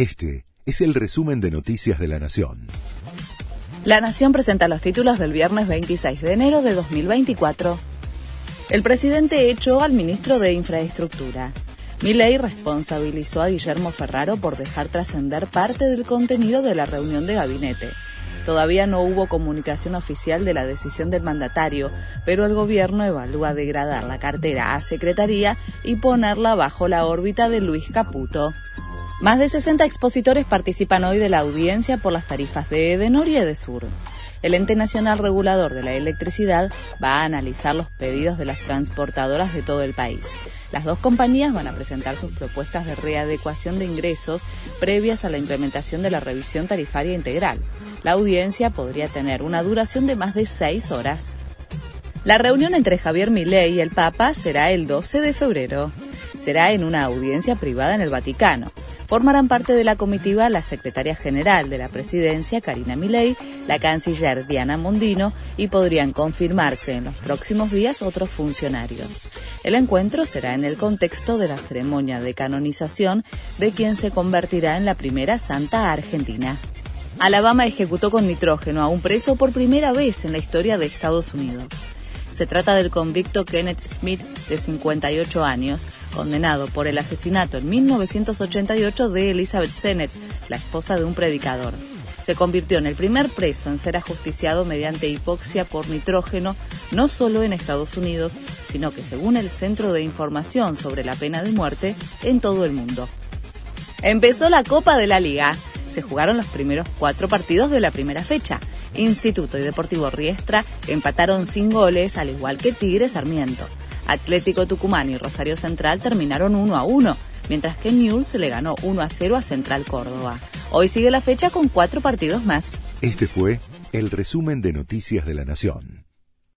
Este es el resumen de Noticias de la Nación. La Nación presenta los títulos del viernes 26 de enero de 2024. El presidente echó al ministro de Infraestructura. Milei responsabilizó a Guillermo Ferraro por dejar trascender parte del contenido de la reunión de gabinete. Todavía no hubo comunicación oficial de la decisión del mandatario, pero el gobierno evalúa degradar la cartera a secretaría y ponerla bajo la órbita de Luis Caputo. Más de 60 expositores participan hoy de la audiencia por las tarifas de Edenor y Edesur. El ente nacional regulador de la electricidad va a analizar los pedidos de las transportadoras de todo el país. Las dos compañías van a presentar sus propuestas de readecuación de ingresos previas a la implementación de la revisión tarifaria integral. La audiencia podría tener una duración de más de seis horas. La reunión entre Javier Milei y el Papa será el 12 de febrero. Será en una audiencia privada en el Vaticano. Formarán parte de la comitiva la secretaria general de la presidencia, Karina Milei, la canciller Diana Mondino y podrían confirmarse en los próximos días otros funcionarios. El encuentro será en el contexto de la ceremonia de canonización de quien se convertirá en la primera santa argentina. Alabama ejecutó con nitrógeno a un preso por primera vez en la historia de Estados Unidos. Se trata del convicto Kenneth Smith, de 58 años, condenado por el asesinato en 1988 de Elizabeth Sennett, la esposa de un predicador. Se convirtió en el primer preso en ser ajusticiado mediante hipoxia por nitrógeno, no solo en Estados Unidos, sino que según el Centro de Información sobre la Pena de Muerte, en todo el mundo. Empezó la Copa de la Liga. Se jugaron los primeros cuatro partidos de la primera fecha. Instituto y Deportivo Riestra empataron sin goles, al igual que Tigre Sarmiento. Atlético Tucumán y Rosario Central terminaron 1 a 1, mientras que Newell se le ganó 1 a 0 a Central Córdoba. Hoy sigue la fecha con cuatro partidos más. Este fue el resumen de Noticias de la Nación.